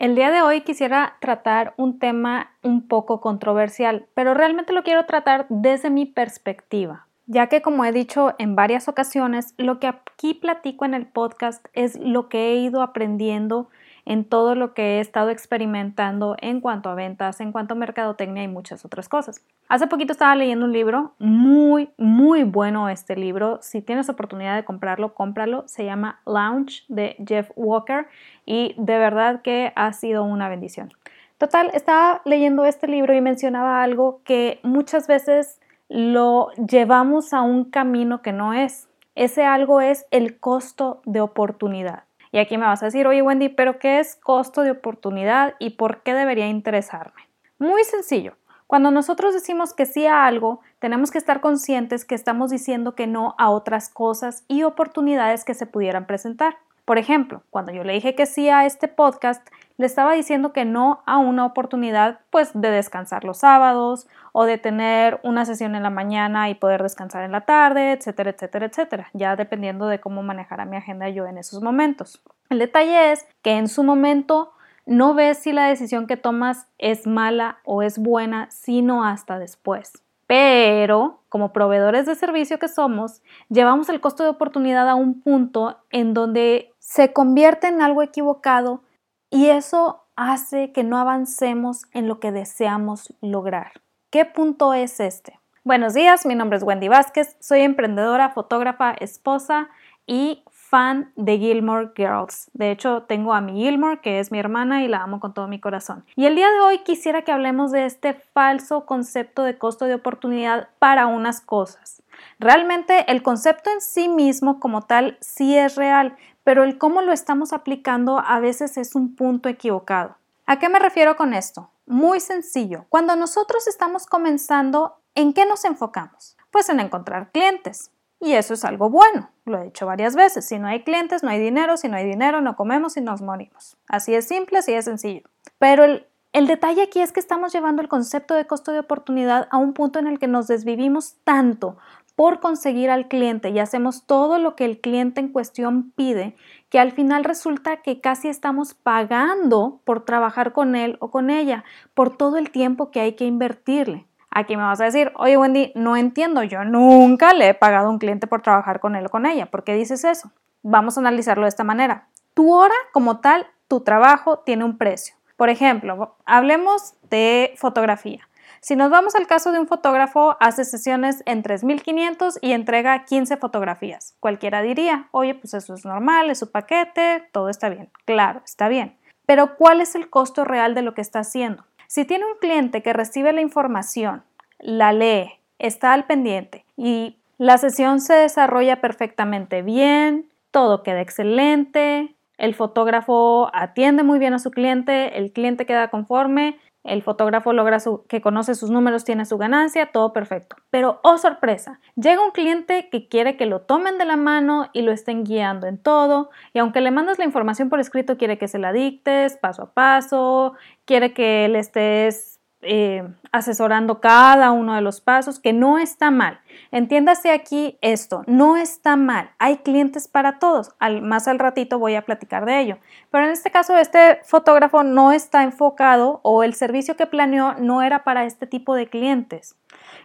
El día de hoy quisiera tratar un tema un poco controversial, pero realmente lo quiero tratar desde mi perspectiva, ya que como he dicho en varias ocasiones, lo que aquí platico en el podcast es lo que he ido aprendiendo en todo lo que he estado experimentando en cuanto a ventas, en cuanto a mercadotecnia y muchas otras cosas. Hace poquito estaba leyendo un libro, muy, muy bueno este libro. Si tienes oportunidad de comprarlo, cómpralo. Se llama Lounge de Jeff Walker y de verdad que ha sido una bendición. Total, estaba leyendo este libro y mencionaba algo que muchas veces lo llevamos a un camino que no es. Ese algo es el costo de oportunidad. Y aquí me vas a decir, oye Wendy, pero ¿qué es costo de oportunidad y por qué debería interesarme? Muy sencillo. Cuando nosotros decimos que sí a algo, tenemos que estar conscientes que estamos diciendo que no a otras cosas y oportunidades que se pudieran presentar. Por ejemplo, cuando yo le dije que sí a este podcast, le estaba diciendo que no a una oportunidad pues de descansar los sábados o de tener una sesión en la mañana y poder descansar en la tarde, etcétera, etcétera, etcétera, ya dependiendo de cómo manejara mi agenda yo en esos momentos. El detalle es que en su momento no ves si la decisión que tomas es mala o es buena, sino hasta después. Pero, como proveedores de servicio que somos, llevamos el costo de oportunidad a un punto en donde se convierte en algo equivocado y eso hace que no avancemos en lo que deseamos lograr. ¿Qué punto es este? Buenos días, mi nombre es Wendy Vázquez, soy emprendedora, fotógrafa, esposa y fan de Gilmore Girls. De hecho, tengo a mi Gilmore, que es mi hermana y la amo con todo mi corazón. Y el día de hoy quisiera que hablemos de este falso concepto de costo de oportunidad para unas cosas. Realmente el concepto en sí mismo como tal sí es real, pero el cómo lo estamos aplicando a veces es un punto equivocado. ¿A qué me refiero con esto? Muy sencillo. Cuando nosotros estamos comenzando, ¿en qué nos enfocamos? Pues en encontrar clientes. Y eso es algo bueno, lo he dicho varias veces. Si no hay clientes, no hay dinero, si no hay dinero, no comemos y nos morimos. Así es simple, así es sencillo. Pero el, detalle aquí es que estamos llevando el concepto de costo de oportunidad a un punto en el que nos desvivimos tanto por conseguir al cliente y hacemos todo lo que el cliente en cuestión pide, que al final resulta que casi estamos pagando por trabajar con él o con ella, por todo el tiempo que hay que invertirle. Aquí me vas a decir, oye Wendy, no entiendo, yo nunca le he pagado a un cliente por trabajar con él o con ella. ¿Por qué dices eso? Vamos a analizarlo de esta manera. Tu hora como tal, tu trabajo tiene un precio. Por ejemplo, hablemos de fotografía. Si nos vamos al caso de un fotógrafo, hace sesiones en 3.500 y entrega 15 fotografías. Cualquiera diría, oye, pues eso es normal, es su paquete, todo está bien. Claro, está bien. Pero ¿cuál es el costo real de lo que está haciendo? Si tiene un cliente que recibe la información, la lee, está al pendiente y la sesión se desarrolla perfectamente bien, todo queda excelente, el fotógrafo atiende muy bien a su cliente, el cliente queda conforme, el fotógrafo logra que conoce sus números, tiene su ganancia, todo perfecto. Pero, oh sorpresa, llega un cliente que quiere que lo tomen de la mano y lo estén guiando en todo. Y aunque le mandas la información por escrito, quiere que se la dictes paso a paso, quiere que le estés eh, asesorando cada uno de los pasos, que no está mal. Entiéndase aquí esto, no está mal. Hay clientes para todos. más al ratito voy a platicar de ello. Pero en este caso, este fotógrafo no está enfocado o el servicio que planeó no era para este tipo de clientes.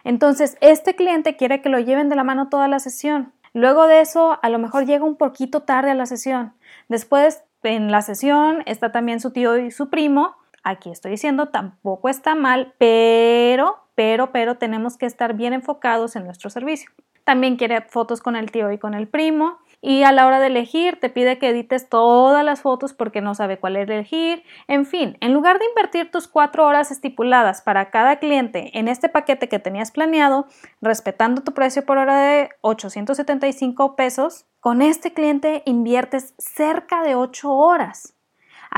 Entonces, este cliente quiere que lo lleven de la mano toda la sesión. Luego de eso, a lo mejor llega un poquito tarde a la sesión. Después, en la sesión, está también su tío y su primo Aquí estoy diciendo, tampoco está mal, pero, pero, pero tenemos que estar bien enfocados en nuestro servicio. También quiere fotos con el tío y con el primo. Y a la hora de elegir te pide que edites todas las fotos porque no sabe cuál elegir. En fin, en lugar de invertir tus cuatro horas estipuladas para cada cliente en este paquete que tenías planeado, respetando tu precio por hora de 875 pesos, con este cliente inviertes cerca de 8 horas.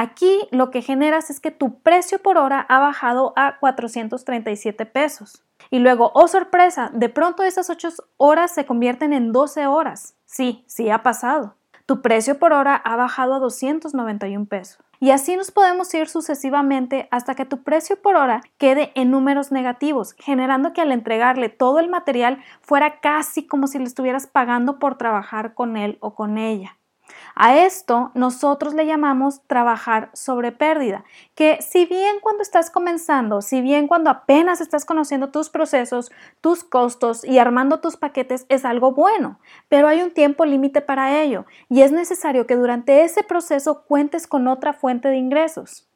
Aquí lo que generas es que tu precio por hora ha bajado a 437 pesos. Y luego, oh sorpresa, de pronto esas 8 horas se convierten en 12 horas. Sí, sí ha pasado. Tu precio por hora ha bajado a 291 pesos. Y así nos podemos ir sucesivamente hasta que tu precio por hora quede en números negativos, generando que al entregarle todo el material fuera casi como si le estuvieras pagando por trabajar con él o con ella. A esto nosotros le llamamos trabajar sobre pérdida, que si bien cuando estás comenzando, si bien cuando apenas estás conociendo tus procesos, tus costos y armando tus paquetes es algo bueno, pero hay un tiempo límite para ello y es necesario que durante ese proceso cuentes con otra fuente de ingresos.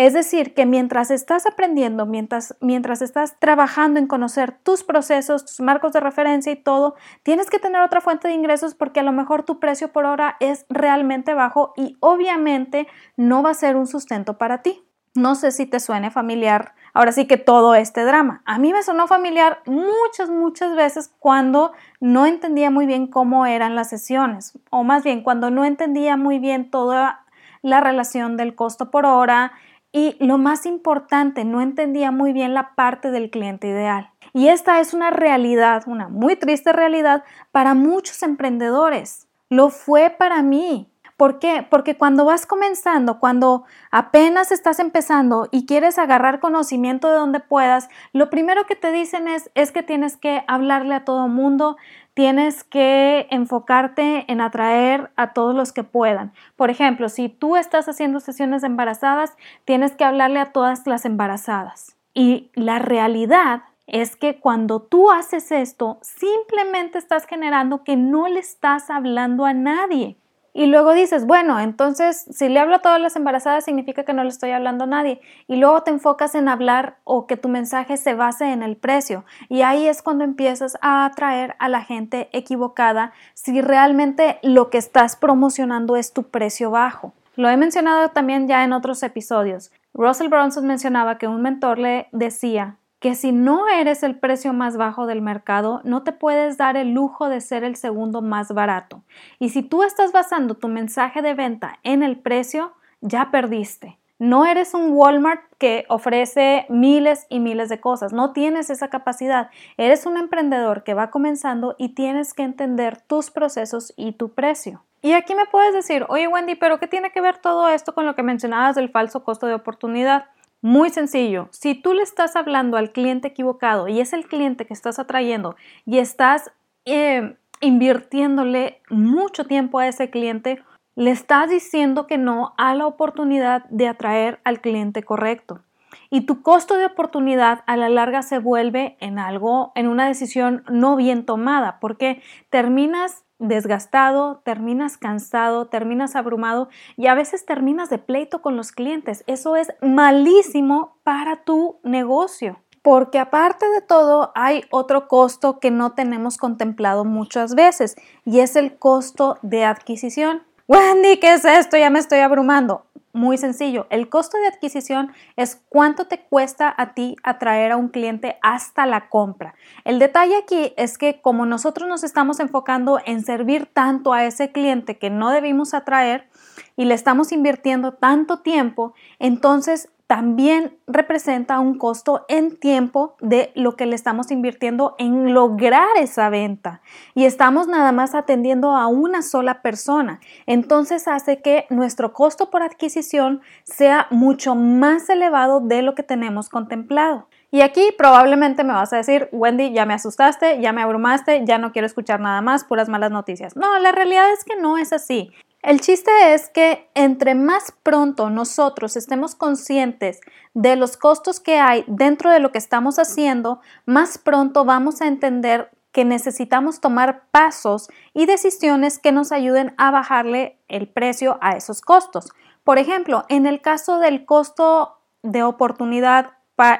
Es decir, que mientras estás aprendiendo, mientras, mientras estás trabajando en conocer tus procesos, tus marcos de referencia y todo, tienes que tener otra fuente de ingresos porque a lo mejor tu precio por hora es realmente bajo y obviamente no va a ser un sustento para ti. No sé si te suene familiar ahora sí que todo este drama. A mí me sonó familiar muchas, muchas veces cuando no entendía muy bien cómo eran las sesiones, o más bien cuando no entendía muy bien toda la relación del costo por hora, y lo más importante, no entendía muy bien la parte del cliente ideal. Y esta es una realidad, una muy triste realidad para muchos emprendedores. Lo fue para mí. ¿Por qué? Porque cuando vas comenzando, cuando apenas estás empezando y quieres agarrar conocimiento de donde puedas, lo primero que te dicen es, que tienes que hablarle a todo mundo, tienes que enfocarte en atraer a todos los que puedan. Por ejemplo, si tú estás haciendo sesiones de embarazadas, tienes que hablarle a todas las embarazadas. Y la realidad es que cuando tú haces esto, simplemente estás generando que no le estás hablando a nadie. Y luego dices, bueno, entonces si le hablo a todas las embarazadas significa que no le estoy hablando a nadie. Y luego te enfocas en hablar o que tu mensaje se base en el precio. Y ahí es cuando empiezas a atraer a la gente equivocada si realmente lo que estás promocionando es tu precio bajo. Lo he mencionado también ya en otros episodios. Russell Bronson mencionaba que un mentor le decía que si no eres el precio más bajo del mercado, no te puedes dar el lujo de ser el segundo más barato. Y si tú estás basando tu mensaje de venta en el precio, ya perdiste. No eres un Walmart que ofrece miles y miles de cosas, no tienes esa capacidad. Eres un emprendedor que va comenzando y tienes que entender tus procesos y tu precio. Y aquí me puedes decir, oye Wendy, pero ¿qué tiene que ver todo esto con lo que mencionabas del falso costo de oportunidad? Muy sencillo, si tú le estás hablando al cliente equivocado y es el cliente que estás atrayendo y estás eh, invirtiéndole mucho tiempo a ese cliente, le estás diciendo que no a la oportunidad de atraer al cliente correcto. Y tu costo de oportunidad a la larga se vuelve en algo, en una decisión no bien tomada, porque terminas desgastado, terminas cansado, terminas abrumado y a veces terminas de pleito con los clientes. Eso es malísimo para tu negocio. Porque aparte de todo hay otro costo que no tenemos contemplado muchas veces y es el costo de adquisición. Wendy, ¿qué es esto? Ya me estoy abrumando. Muy sencillo, el costo de adquisición es cuánto te cuesta a ti atraer a un cliente hasta la compra. El detalle aquí es que como nosotros nos estamos enfocando en servir tanto a ese cliente que no debimos atraer y le estamos invirtiendo tanto tiempo, entonces también representa un costo en tiempo de lo que le estamos invirtiendo en lograr esa venta. Y estamos nada más atendiendo a una sola persona. Entonces hace que nuestro costo por adquisición sea mucho más elevado de lo que tenemos contemplado. Y aquí probablemente me vas a decir, Wendy, ya me asustaste, ya me abrumaste, ya no quiero escuchar nada más, puras malas noticias. No, la realidad es que no es así. El chiste es que entre más pronto nosotros estemos conscientes de los costos que hay dentro de lo que estamos haciendo, más pronto vamos a entender que necesitamos tomar pasos y decisiones que nos ayuden a bajarle el precio a esos costos. Por ejemplo, en el caso del costo de oportunidad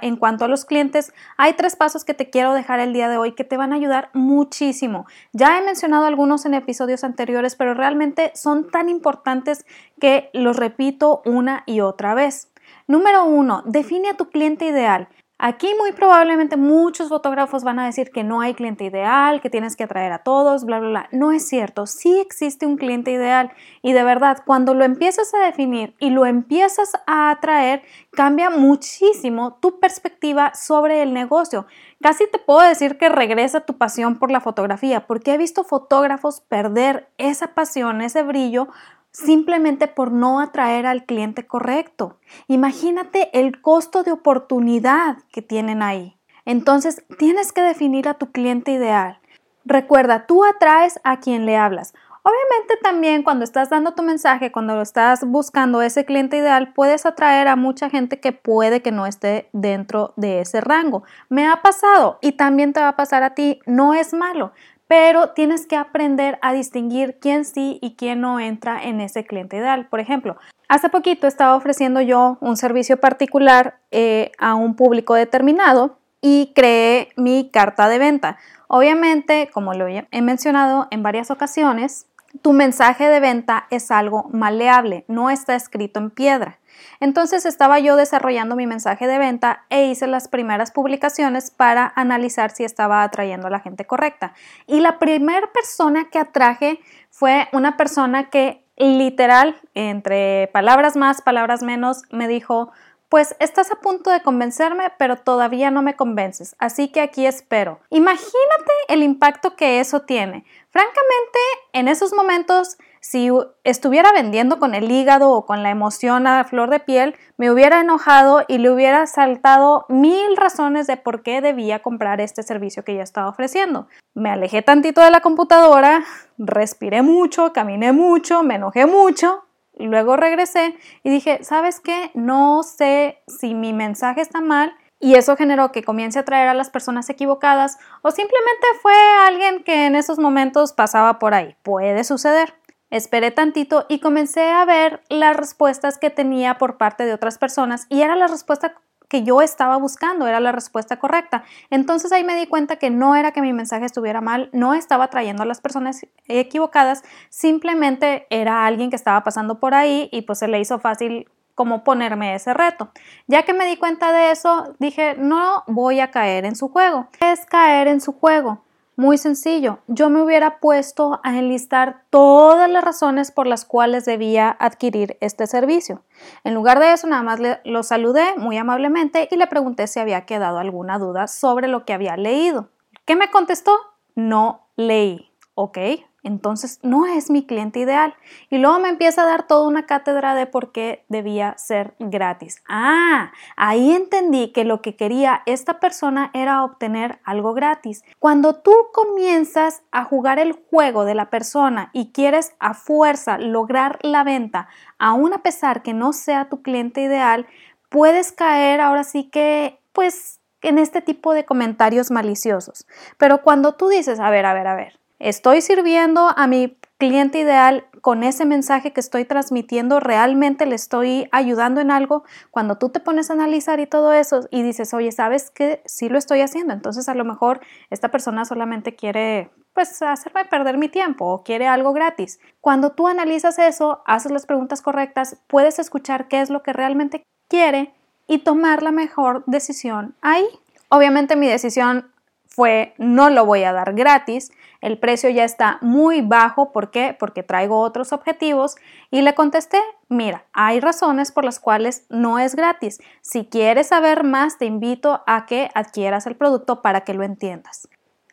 en cuanto a los clientes, hay tres pasos que te quiero dejar el día de hoy que te van a ayudar muchísimo. Ya he mencionado algunos en episodios anteriores, pero realmente son tan importantes que los repito una y otra vez. Número uno, define a tu cliente ideal. Aquí muy probablemente muchos fotógrafos van a decir que no hay cliente ideal, que tienes que atraer a todos, bla, bla, bla. No es cierto, sí existe un cliente ideal y de verdad cuando lo empiezas a definir y lo empiezas a atraer, cambia muchísimo tu perspectiva sobre el negocio. Casi te puedo decir que regresa tu pasión por la fotografía, porque he visto fotógrafos perder esa pasión, ese brillo simplemente por no atraer al cliente correcto. Imagínate el costo de oportunidad que tienen ahí. Entonces, tienes que definir a tu cliente ideal. Recuerda, tú atraes a quien le hablas. Obviamente también cuando estás dando tu mensaje, cuando lo estás buscando ese cliente ideal, puedes atraer a mucha gente que puede que no esté dentro de ese rango. Me ha pasado y también te va a pasar a ti, no es malo, pero tienes que aprender a distinguir quién sí y quién no entra en ese cliente ideal. Por ejemplo, hace poquito estaba ofreciendo yo un servicio particular eh, a un público determinado y creé mi carta de venta. Obviamente, como lo he mencionado en varias ocasiones, tu mensaje de venta es algo maleable, no está escrito en piedra. Entonces estaba yo desarrollando mi mensaje de venta e hice las primeras publicaciones para analizar si estaba atrayendo a la gente correcta. Y la primera persona que atraje fue una persona que literal, entre palabras más, palabras menos, me dijo, pues estás a punto de convencerme, pero todavía no me convences, así que aquí espero. Imagínate el impacto que eso tiene. Francamente, en esos momentos, si estuviera vendiendo con el hígado o con la emoción a flor de piel, me hubiera enojado y le hubiera saltado mil razones de por qué debía comprar este servicio que ya estaba ofreciendo. Me alejé tantito de la computadora, respiré mucho, caminé mucho, me enojé mucho luego regresé y dije, ¿sabes qué? No sé si mi mensaje está mal y eso generó que comience a atraer a las personas equivocadas o simplemente fue alguien que en esos momentos pasaba por ahí. Puede suceder. Esperé tantito y comencé a ver las respuestas que tenía por parte de otras personas y era la respuesta que yo estaba buscando, era la respuesta correcta. Entonces ahí me di cuenta que no era que mi mensaje estuviera mal, no estaba trayendo a las personas equivocadas, simplemente era alguien que estaba pasando por ahí y pues se le hizo fácil como ponerme ese reto. Ya que me di cuenta de eso, dije, no voy a caer en su juego. ¿Qué es caer en su juego? Muy sencillo, yo me hubiera puesto a enlistar todas las razones por las cuales debía adquirir este servicio. En lugar de eso, nada más lo saludé muy amablemente y le pregunté si había quedado alguna duda sobre lo que había leído. ¿Qué me contestó? No leí. Ok, entonces no es mi cliente ideal. Y luego me empieza a dar toda una cátedra de por qué debía ser gratis. Ah, ahí entendí que lo que quería esta persona era obtener algo gratis. Cuando tú comienzas a jugar el juego de la persona y quieres a fuerza lograr la venta, aun a pesar que no sea tu cliente ideal, puedes caer ahora sí que pues en este tipo de comentarios maliciosos. Pero cuando tú dices, a ver, a ver, a ver, ¿Estoy sirviendo a mi cliente ideal con ese mensaje que estoy transmitiendo? ¿Realmente le estoy ayudando en algo? Cuando tú te pones a analizar y todo eso y dices, oye, ¿sabes que Sí lo estoy haciendo. Entonces a lo mejor esta persona solamente quiere pues hacerme perder mi tiempo o quiere algo gratis. Cuando tú analizas eso, haces las preguntas correctas, puedes escuchar qué es lo que realmente quiere y tomar la mejor decisión ahí. Obviamente mi decisión fue no lo voy a dar gratis, el precio ya está muy bajo, ¿por qué? Porque traigo otros objetivos y le contesté, mira, hay razones por las cuales no es gratis. Si quieres saber más, te invito a que adquieras el producto para que lo entiendas.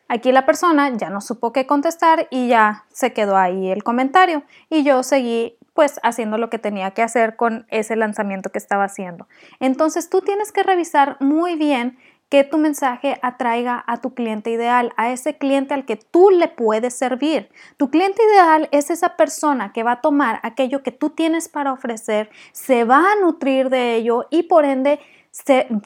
Aquí la persona ya no supo qué contestar y ya se quedó ahí el comentario y yo seguí pues haciendo lo que tenía que hacer con ese lanzamiento que estaba haciendo. Entonces tú tienes que revisar muy bien que tu mensaje atraiga a tu cliente ideal, a ese cliente al que tú le puedes servir. Tu cliente ideal es esa persona que va a tomar aquello que tú tienes para ofrecer, se va a nutrir de ello y por ende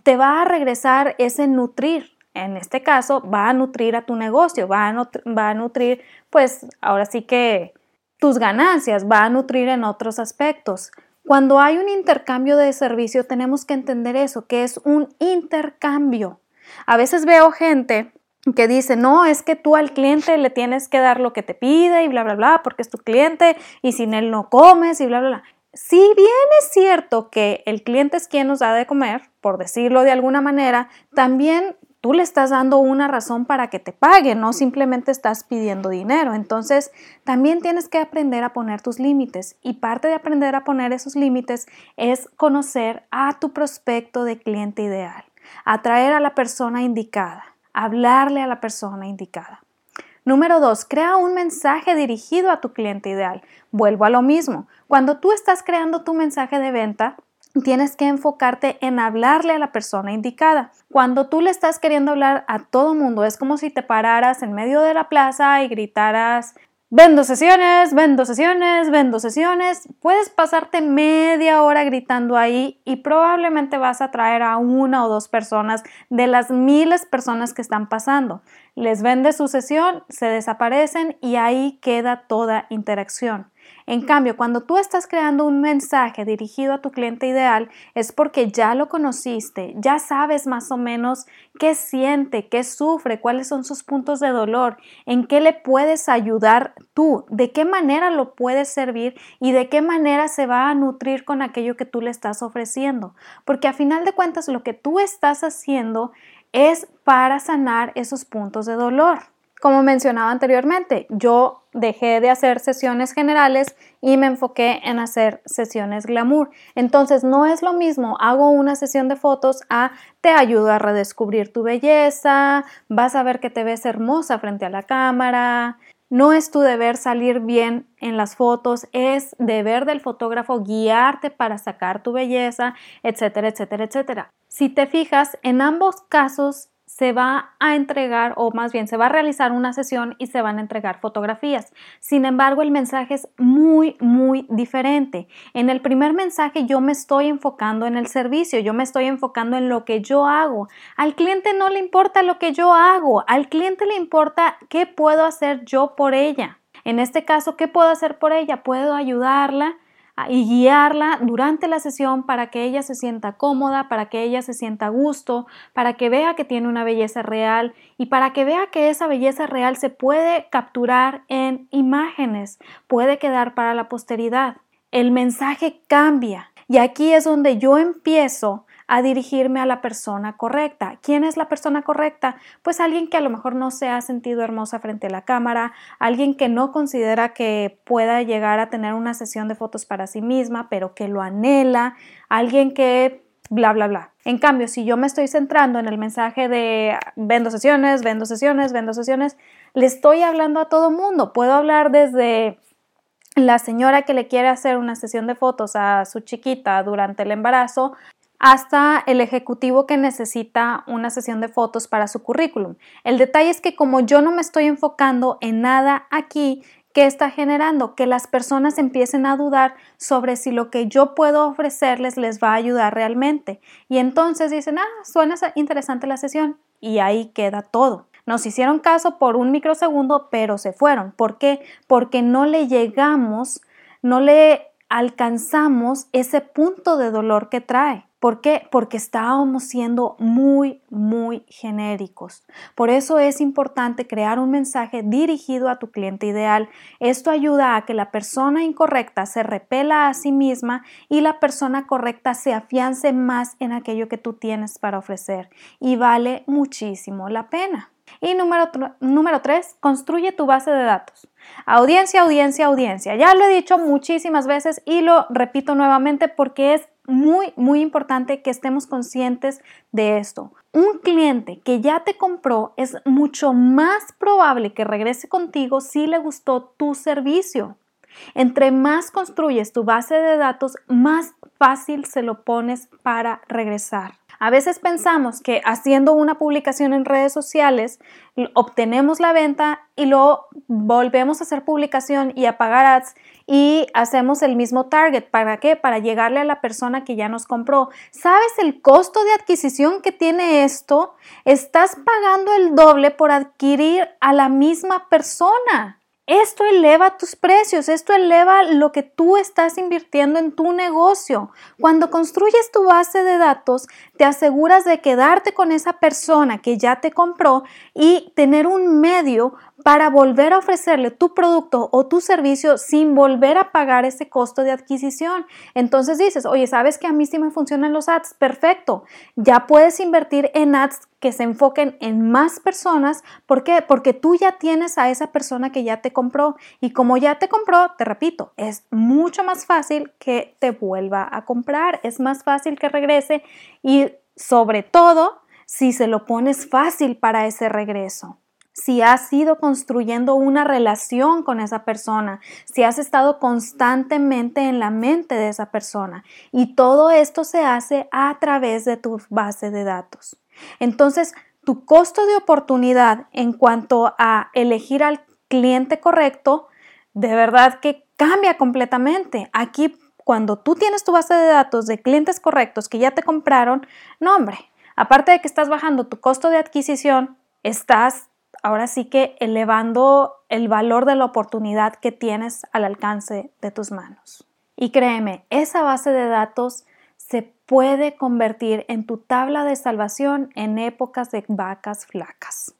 te va a regresar ese nutrir. En este caso, va a nutrir a tu negocio, va a, va a nutrir, pues ahora sí que tus ganancias, va a nutrir en otros aspectos. Cuando hay un intercambio de servicio, tenemos que entender eso, que es un intercambio. A veces veo gente que dice, no, es que tú al cliente le tienes que dar lo que te pide y bla, bla, bla, porque es tu cliente y sin él no comes y bla, bla, bla. Si bien es cierto que el cliente es quien nos da de comer, por decirlo de alguna manera, también tú le estás dando una razón para que te pague, no simplemente estás pidiendo dinero. Entonces, también tienes que aprender a poner tus límites y parte de aprender a poner esos límites es conocer a tu prospecto de cliente ideal, atraer a la persona indicada, hablarle a la persona indicada. Número dos, crea un mensaje dirigido a tu cliente ideal. Vuelvo a lo mismo. Cuando tú estás creando tu mensaje de venta, tienes que enfocarte en hablarle a la persona indicada. Cuando tú le estás queriendo hablar a todo mundo, es como si te pararas en medio de la plaza y gritaras Vendo sesiones, vendo sesiones, vendo sesiones. Puedes pasarte media hora gritando ahí y probablemente vas a traer a una o dos personas de las miles de personas que están pasando. Les vende su sesión, se desaparecen y ahí queda toda interacción. En cambio, cuando tú estás creando un mensaje dirigido a tu cliente ideal, es porque ya lo conociste, ya sabes más o menos qué siente, qué sufre, cuáles son sus puntos de dolor, en qué le puedes ayudar tú, de qué manera lo puedes servir y de qué manera se va a nutrir con aquello que tú le estás ofreciendo. Porque a final de cuentas lo que tú estás haciendo es para sanar esos puntos de dolor. Como mencionaba anteriormente, yo dejé de hacer sesiones generales y me enfoqué en hacer sesiones glamour. Entonces no es lo mismo, hago una sesión de fotos a te ayudo a redescubrir tu belleza, vas a ver que te ves hermosa frente a la cámara. No es tu deber salir bien en las fotos, es deber del fotógrafo guiarte para sacar tu belleza, etcétera, etcétera, etcétera. Si te fijas, en ambos casos se va a entregar o más bien se va a realizar una sesión y se van a entregar fotografías. Sin embargo, el mensaje es muy, muy diferente. En el primer mensaje yo me estoy enfocando en el servicio, yo me estoy enfocando en lo que yo hago. Al cliente no le importa lo que yo hago, al cliente le importa qué puedo hacer yo por ella. En este caso, ¿qué puedo hacer por ella? Puedo ayudarla y guiarla durante la sesión para que ella se sienta cómoda, para que ella se sienta a gusto, para que vea que tiene una belleza real y para que vea que esa belleza real se puede capturar en imágenes, puede quedar para la posteridad. El mensaje cambia y aquí es donde yo empiezo a dirigirme a la persona correcta. ¿Quién es la persona correcta? Pues alguien que a lo mejor no se ha sentido hermosa frente a la cámara, alguien que no considera que pueda llegar a tener una sesión de fotos para sí misma, pero que lo anhela, alguien que bla, bla, bla. En cambio, si yo me estoy centrando en el mensaje de vendo sesiones, vendo sesiones, vendo sesiones, le estoy hablando a todo mundo. Puedo hablar desde la señora que le quiere hacer una sesión de fotos a su chiquita durante el embarazo hasta el ejecutivo que necesita una sesión de fotos para su currículum. El detalle es que como yo no me estoy enfocando en nada aquí, ¿qué está generando? Que las personas empiecen a dudar sobre si lo que yo puedo ofrecerles les va a ayudar realmente. Y entonces dicen, ah, suena interesante la sesión. Y ahí queda todo. Nos hicieron caso por un microsegundo, pero se fueron. ¿Por qué? Porque no le llegamos, no le alcanzamos ese punto de dolor que trae. ¿Por qué? Porque estábamos siendo muy, muy genéricos. Por eso es importante crear un mensaje dirigido a tu cliente ideal. Esto ayuda a que la persona incorrecta se repela a sí misma y la persona correcta se afiance más en aquello que tú tienes para ofrecer. Y vale muchísimo la pena. Y número, número tres, construye tu base de datos. Audiencia, audiencia, audiencia. Ya lo he dicho muchísimas veces y lo repito nuevamente porque es muy, muy importante que estemos conscientes de esto. Un cliente que ya te compró es mucho más probable que regrese contigo si le gustó tu servicio. Entre más construyes tu base de datos, más fácil se lo pones para regresar. A veces pensamos que haciendo una publicación en redes sociales obtenemos la venta y luego volvemos a hacer publicación y a pagar ads y hacemos el mismo target. ¿Para qué? Para llegarle a la persona que ya nos compró. ¿Sabes el costo de adquisición que tiene esto? Estás pagando el doble por adquirir a la misma persona. Esto eleva tus precios, esto eleva lo que tú estás invirtiendo en tu negocio. Cuando construyes tu base de datos, te aseguras de quedarte con esa persona que ya te compró y tener un medio para volver a ofrecerle tu producto o tu servicio sin volver a pagar ese costo de adquisición. Entonces dices, oye, ¿sabes que a mí sí me funcionan los ads? Perfecto. Ya puedes invertir en ads que se enfoquen en más personas. ¿Por qué? Porque tú ya tienes a esa persona que ya te compró y como ya te compró, te repito, es mucho más fácil que te vuelva a comprar, es más fácil que regrese y sobre todo si se lo pones fácil para ese regreso si has ido construyendo una relación con esa persona, si has estado constantemente en la mente de esa persona. Y todo esto se hace a través de tu base de datos. Entonces, tu costo de oportunidad en cuanto a elegir al cliente correcto de verdad que cambia completamente. Aquí, cuando tú tienes tu base de datos de clientes correctos que ya te compraron, no hombre, aparte de que estás bajando tu costo de adquisición, estás ahora sí que elevando el valor de la oportunidad que tienes al alcance de tus manos. Y créeme, esa base de datos se puede convertir en tu tabla de salvación en épocas de vacas flacas.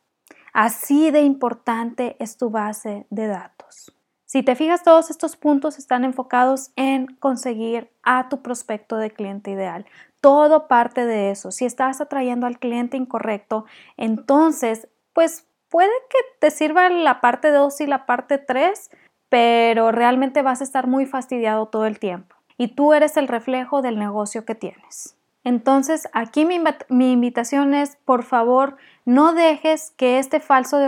Así de importante es tu base de datos. Si te fijas, todos estos puntos están enfocados en conseguir a tu prospecto de cliente ideal. Todo parte de eso. Si estás atrayendo al cliente incorrecto, entonces, pues puede que te sirva la parte 2 y la parte 3, pero realmente vas a estar muy fastidiado todo el tiempo. Y tú eres el reflejo del negocio que tienes. Entonces, aquí mi, invitación es, por favor, no dejes que este falso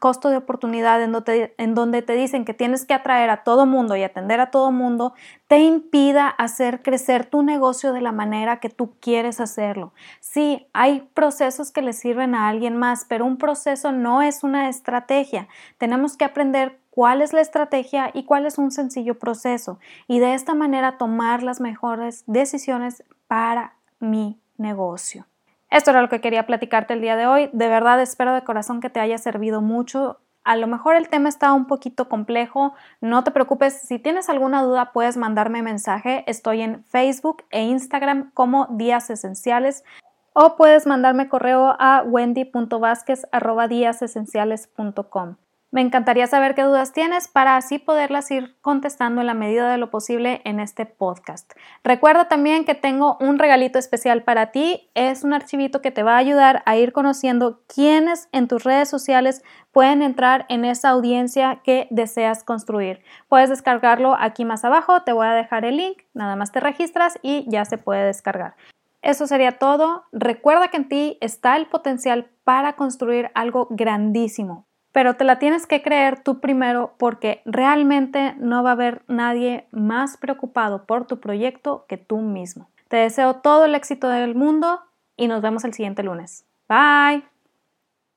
costo de oportunidad en donde, en donde, te dicen que tienes que atraer a todo mundo y atender a todo mundo, te impida hacer crecer tu negocio de la manera que tú quieres hacerlo. Sí, hay procesos que le sirven a alguien más, pero un proceso no es una estrategia. Tenemos que aprender cuál es la estrategia y cuál es un sencillo proceso y de esta manera tomar las mejores decisiones para mi negocio. Esto era lo que quería platicarte el día de hoy. De verdad espero de corazón que te haya servido mucho. A lo mejor el tema está un poquito complejo, no te preocupes, si tienes alguna duda puedes mandarme mensaje, estoy en Facebook e Instagram como Días Esenciales o puedes mandarme correo a wendy.vásquez.com. Me encantaría saber qué dudas tienes para así poderlas ir contestando en la medida de lo posible en este podcast. Recuerda también que tengo un regalito especial para ti. Es un archivito que te va a ayudar a ir conociendo quiénes en tus redes sociales pueden entrar en esa audiencia que deseas construir. Puedes descargarlo aquí más abajo. Te voy a dejar el link. Nada más te registras y ya se puede descargar. Eso sería todo. Recuerda que en ti está el potencial para construir algo grandísimo pero te la tienes que creer tú primero porque realmente no va a haber nadie más preocupado por tu proyecto que tú mismo. Te deseo todo el éxito del mundo y nos vemos el siguiente lunes. Bye.